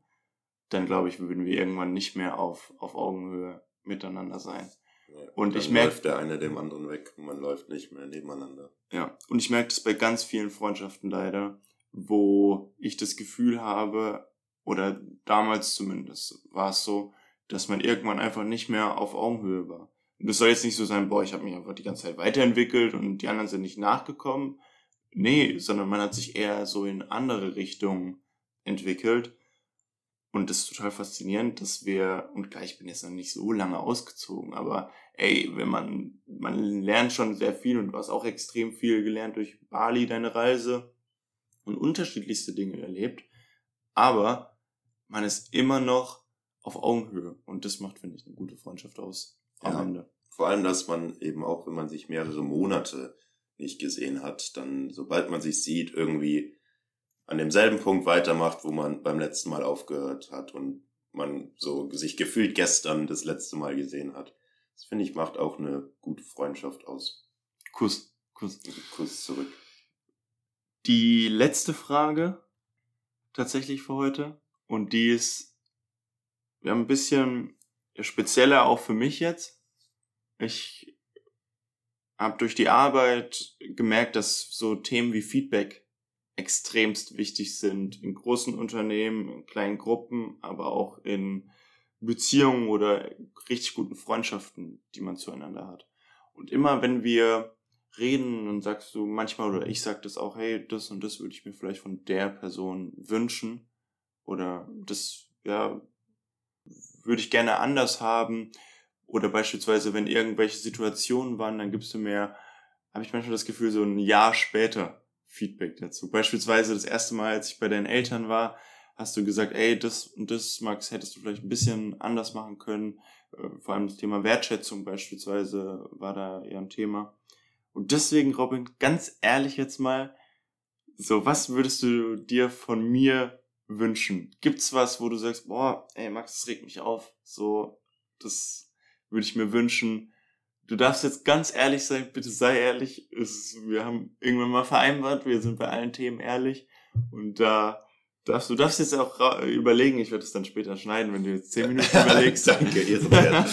dann glaube ich, würden wir irgendwann nicht mehr auf, auf Augenhöhe miteinander sein. Ja, und ich merke. läuft der eine dem anderen weg und man läuft nicht mehr nebeneinander. Ja, und ich merke das bei ganz vielen Freundschaften leider, wo ich das Gefühl habe, oder damals zumindest war es so, dass man irgendwann einfach nicht mehr auf Augenhöhe war. Und das soll jetzt nicht so sein, boah, ich habe mich einfach die ganze Zeit weiterentwickelt und die anderen sind nicht nachgekommen. Nee, sondern man hat sich eher so in andere Richtungen entwickelt. Und das ist total faszinierend, dass wir, und klar, ich bin jetzt noch nicht so lange ausgezogen, aber ey, wenn man, man lernt schon sehr viel und du hast auch extrem viel gelernt durch Bali, deine Reise und unterschiedlichste Dinge erlebt. Aber man ist immer noch auf Augenhöhe. Und das macht, finde ich, eine gute Freundschaft aus am ja. Ende. Vor allem, dass man eben auch, wenn man sich mehrere Monate nicht gesehen hat, dann, sobald man sich sieht, irgendwie an demselben Punkt weitermacht, wo man beim letzten Mal aufgehört hat und man so sich gefühlt gestern das letzte Mal gesehen hat. Das finde ich macht auch eine gute Freundschaft aus. Kuss, Kuss. Kuss zurück. Die letzte Frage tatsächlich für heute und die ist ein bisschen spezieller auch für mich jetzt. Ich habe durch die Arbeit gemerkt, dass so Themen wie Feedback extremst wichtig sind in großen Unternehmen, in kleinen Gruppen, aber auch in Beziehungen oder richtig guten Freundschaften, die man zueinander hat. Und immer wenn wir reden, dann sagst du manchmal oder ich sag das auch, hey, das und das würde ich mir vielleicht von der Person wünschen oder das ja würde ich gerne anders haben. Oder beispielsweise, wenn irgendwelche Situationen waren, dann gibst du mir, habe ich manchmal das Gefühl, so ein Jahr später Feedback dazu. Beispielsweise das erste Mal, als ich bei deinen Eltern war, hast du gesagt, ey, das und das, Max, hättest du vielleicht ein bisschen anders machen können. Äh, vor allem das Thema Wertschätzung beispielsweise war da eher ein Thema. Und deswegen, Robin, ganz ehrlich jetzt mal, so, was würdest du dir von mir wünschen? Gibt's was, wo du sagst, boah, ey Max, das regt mich auf. So, das würde ich mir wünschen. Du darfst jetzt ganz ehrlich sein, bitte sei ehrlich. Es, wir haben irgendwann mal vereinbart, wir sind bei allen Themen ehrlich. Und da darfst du darfst jetzt auch überlegen, ich werde es dann später schneiden, wenn du jetzt zehn Minuten überlegst. Danke, ehrenwert.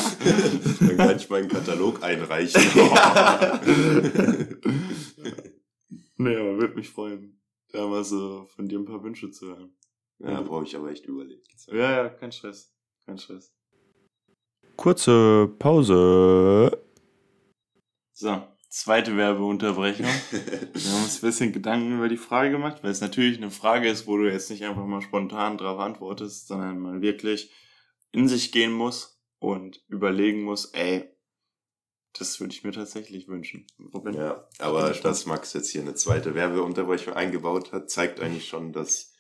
dann kann ich meinen Katalog einreichen. aber würde mich freuen, da mal so von dir ein paar Wünsche zu hören. Ja, brauche ich aber echt überlegt. Ja, ja, kein Stress. Kein Stress. Kurze Pause. So, zweite Werbeunterbrechung. Wir haben uns ein bisschen Gedanken über die Frage gemacht, weil es natürlich eine Frage ist, wo du jetzt nicht einfach mal spontan drauf antwortest, sondern mal wirklich in sich gehen muss und überlegen muss, ey, das würde ich mir tatsächlich wünschen. Robin? Ja, aber dass Max jetzt hier eine zweite Werbeunterbrechung eingebaut hat, zeigt eigentlich schon, dass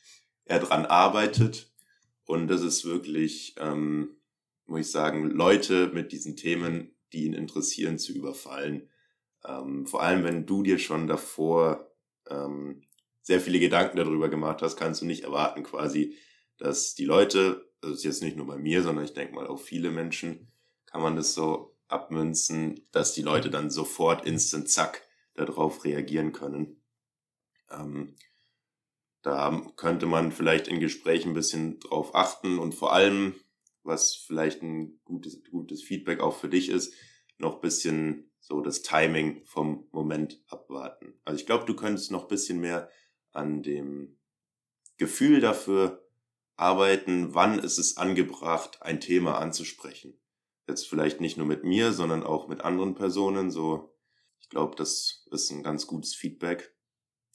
er dran arbeitet Und das ist wirklich, ähm, muss ich sagen, Leute mit diesen Themen, die ihn interessieren, zu überfallen. Ähm, vor allem, wenn du dir schon davor ähm, sehr viele Gedanken darüber gemacht hast, kannst du nicht erwarten quasi, dass die Leute, das ist jetzt nicht nur bei mir, sondern ich denke mal auch viele Menschen, kann man das so abmünzen, dass die Leute dann sofort instant zack darauf reagieren können. Ähm, da könnte man vielleicht in Gesprächen ein bisschen drauf achten und vor allem, was vielleicht ein gutes, gutes Feedback auch für dich ist, noch ein bisschen so das Timing vom Moment abwarten. Also ich glaube, du könntest noch ein bisschen mehr an dem Gefühl dafür arbeiten, wann ist es angebracht, ein Thema anzusprechen. Jetzt vielleicht nicht nur mit mir, sondern auch mit anderen Personen. So, ich glaube, das ist ein ganz gutes Feedback.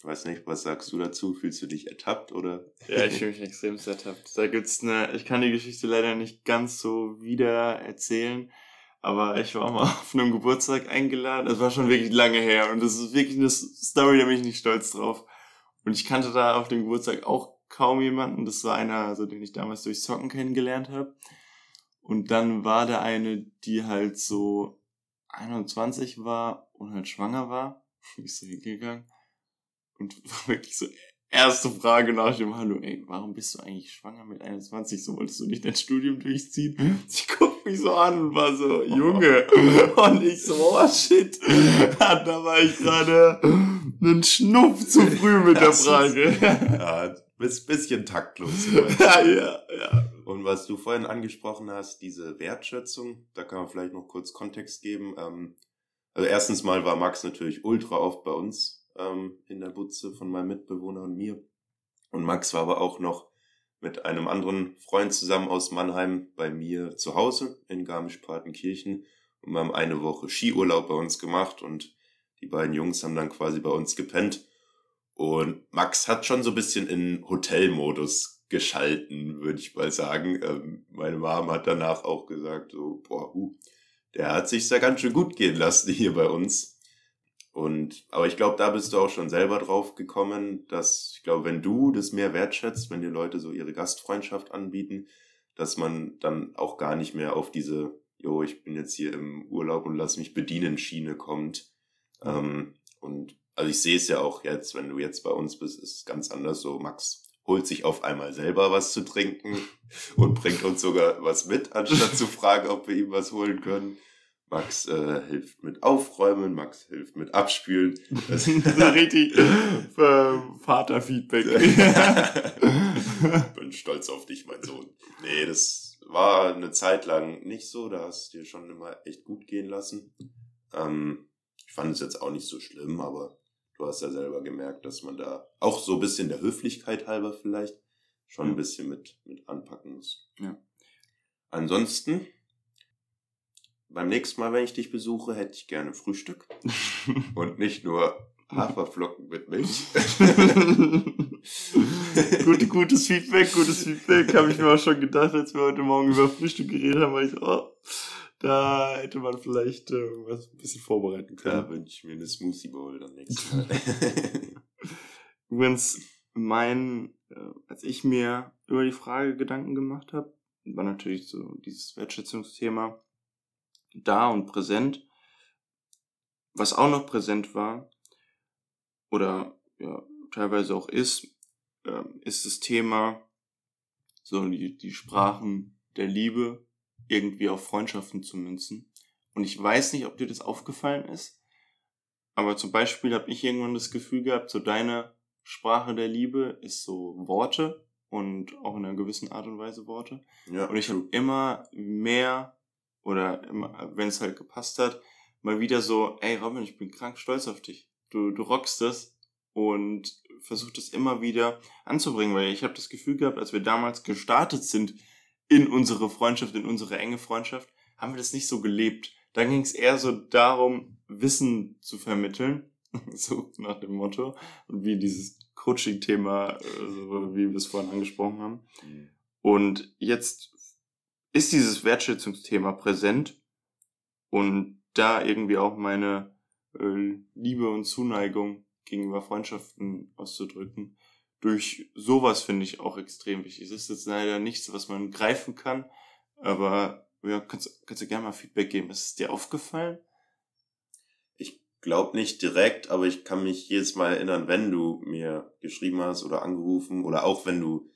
Weiß nicht, was sagst du dazu? Fühlst du dich ertappt oder? Ja, ich fühle mich extrem ertappt. Da gibt's eine, ich kann die Geschichte leider nicht ganz so wieder erzählen, aber ich war mal auf einem Geburtstag eingeladen. Das war schon wirklich lange her und das ist wirklich eine Story, da bin ich nicht stolz drauf. Und ich kannte da auf dem Geburtstag auch kaum jemanden. Das war einer, also den ich damals durch Socken kennengelernt habe. Und dann war da eine, die halt so 21 war und halt schwanger war. Ich so hingegangen und wirklich so, erste Frage nach dem Hallo, ey, warum bist du eigentlich schwanger mit 21? So wolltest du nicht dein Studium durchziehen? Sie guckt mich so an und war so, Junge. Und ich so, oh shit. Da war ich gerade einen Schnupf zu früh mit der Frage. ja, bist bisschen taktlos. ja, ja, ja. Und was du vorhin angesprochen hast, diese Wertschätzung, da kann man vielleicht noch kurz Kontext geben. Ähm, also erstens mal war Max natürlich ultra oft bei uns ähm, in der Butze von meinem Mitbewohner und mir. Und Max war aber auch noch mit einem anderen Freund zusammen aus Mannheim bei mir zu Hause in Garmisch-Partenkirchen und wir haben eine Woche Skiurlaub bei uns gemacht und die beiden Jungs haben dann quasi bei uns gepennt. Und Max hat schon so ein bisschen in Hotelmodus geschalten, würde ich mal sagen. Ähm, meine Mom hat danach auch gesagt, so, boah, hu, der hat sich da ganz schön gut gehen lassen hier bei uns. Und, aber ich glaube, da bist du auch schon selber drauf gekommen, dass, ich glaube, wenn du das mehr wertschätzt, wenn dir Leute so ihre Gastfreundschaft anbieten, dass man dann auch gar nicht mehr auf diese, jo, ich bin jetzt hier im Urlaub und lass mich bedienen Schiene kommt. Ähm, und also ich sehe es ja auch jetzt, wenn du jetzt bei uns bist, ist es ganz anders so. Max holt sich auf einmal selber was zu trinken und bringt uns sogar was mit, anstatt zu fragen, ob wir ihm was holen können. Max äh, hilft mit Aufräumen, Max hilft mit Abspülen. Das ist richtig äh, Vaterfeedback. Bin stolz auf dich, mein Sohn. Nee, das war eine Zeit lang nicht so. Da hast du dir schon immer echt gut gehen lassen. Ähm, ich fand es jetzt auch nicht so schlimm, aber du hast ja selber gemerkt, dass man da auch so ein bisschen der Höflichkeit halber vielleicht schon ein bisschen mit, mit anpacken muss. Ja. Ansonsten beim nächsten Mal, wenn ich dich besuche, hätte ich gerne Frühstück. Und nicht nur Haferflocken mit Milch. Gut, gutes Feedback, gutes Feedback. Habe ich mir auch schon gedacht, als wir heute Morgen über Frühstück geredet haben, weil ich, oh, da hätte man vielleicht äh, was ein bisschen vorbereiten können. Da wünsche ich mir eine Smoothie Bowl dann nächstes Mal. Übrigens, mein, äh, als ich mir über die Frage Gedanken gemacht habe, war natürlich so dieses Wertschätzungsthema da und präsent. Was auch noch präsent war oder ja, teilweise auch ist, äh, ist das Thema, so die, die Sprachen der Liebe irgendwie auf Freundschaften zu münzen. Und ich weiß nicht, ob dir das aufgefallen ist, aber zum Beispiel habe ich irgendwann das Gefühl gehabt, so deine Sprache der Liebe ist so Worte und auch in einer gewissen Art und Weise Worte. Ja, und ich habe immer mehr oder wenn es halt gepasst hat, mal wieder so, ey Robin, ich bin krank stolz auf dich. Du, du rockst das und versucht es immer wieder anzubringen, weil ich habe das Gefühl gehabt, als wir damals gestartet sind in unsere Freundschaft, in unsere enge Freundschaft, haben wir das nicht so gelebt. Da ging es eher so darum, Wissen zu vermitteln, so nach dem Motto, und wie dieses Coaching-Thema, so wie wir es vorhin angesprochen haben. Mhm. Und jetzt ist dieses Wertschätzungsthema präsent und da irgendwie auch meine äh, Liebe und Zuneigung gegenüber Freundschaften auszudrücken, durch sowas finde ich auch extrem wichtig. Es ist jetzt leider nichts, was man greifen kann, aber ja, kannst, kannst du gerne mal Feedback geben. Ist es dir aufgefallen? Ich glaube nicht direkt, aber ich kann mich jedes Mal erinnern, wenn du mir geschrieben hast oder angerufen oder auch wenn du,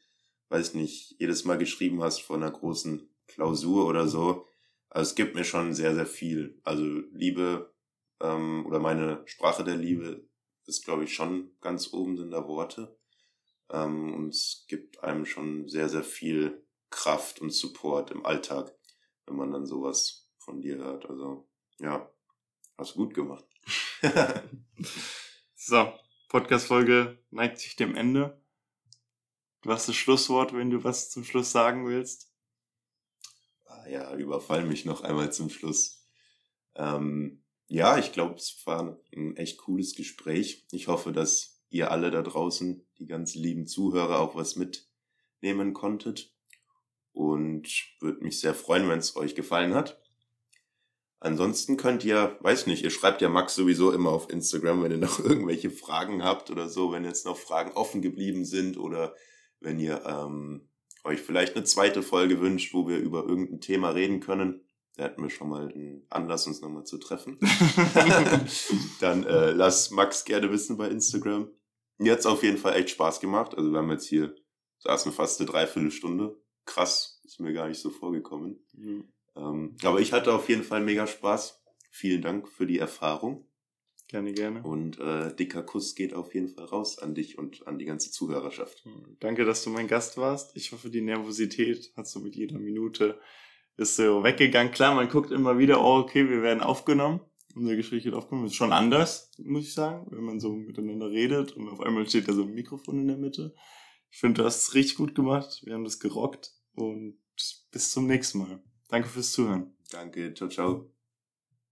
weiß nicht, jedes Mal geschrieben hast vor einer großen Klausur oder so. Also es gibt mir schon sehr, sehr viel. Also Liebe ähm, oder meine Sprache der Liebe ist, glaube ich, schon ganz oben sind da Worte. Ähm, und es gibt einem schon sehr, sehr viel Kraft und Support im Alltag, wenn man dann sowas von dir hört. Also ja, hast du gut gemacht. so, Podcast-Folge neigt sich dem Ende. Du hast das Schlusswort, wenn du was zum Schluss sagen willst. Ja, überfall mich noch einmal zum Schluss. Ähm, ja, ich glaube, es war ein echt cooles Gespräch. Ich hoffe, dass ihr alle da draußen, die ganz lieben Zuhörer, auch was mitnehmen konntet. Und würde mich sehr freuen, wenn es euch gefallen hat. Ansonsten könnt ihr, weiß nicht, ihr schreibt ja Max sowieso immer auf Instagram, wenn ihr noch irgendwelche Fragen habt oder so, wenn jetzt noch Fragen offen geblieben sind oder wenn ihr ähm, euch vielleicht eine zweite Folge wünscht, wo wir über irgendein Thema reden können. Da hätten wir schon mal einen Anlass, uns nochmal zu treffen. Dann äh, lass Max gerne wissen bei Instagram. Mir hat's auf jeden Fall echt Spaß gemacht. Also wir haben jetzt hier, saßen fast eine Dreiviertelstunde. Krass, ist mir gar nicht so vorgekommen. Mhm. Ähm, aber ich hatte auf jeden Fall mega Spaß. Vielen Dank für die Erfahrung. Gerne, gerne. Und äh, dicker Kuss geht auf jeden Fall raus an dich und an die ganze Zuhörerschaft. Hm, danke, dass du mein Gast warst. Ich hoffe, die Nervosität hat so mit jeder Minute ist so weggegangen. Klar, man guckt immer wieder, oh, okay, wir werden aufgenommen. Unser Gespräch wird aufgenommen. Ist schon anders, muss ich sagen, wenn man so miteinander redet und auf einmal steht da so ein Mikrofon in der Mitte. Ich finde, du hast es richtig gut gemacht. Wir haben das gerockt und bis zum nächsten Mal. Danke fürs Zuhören. Danke, ciao, ciao.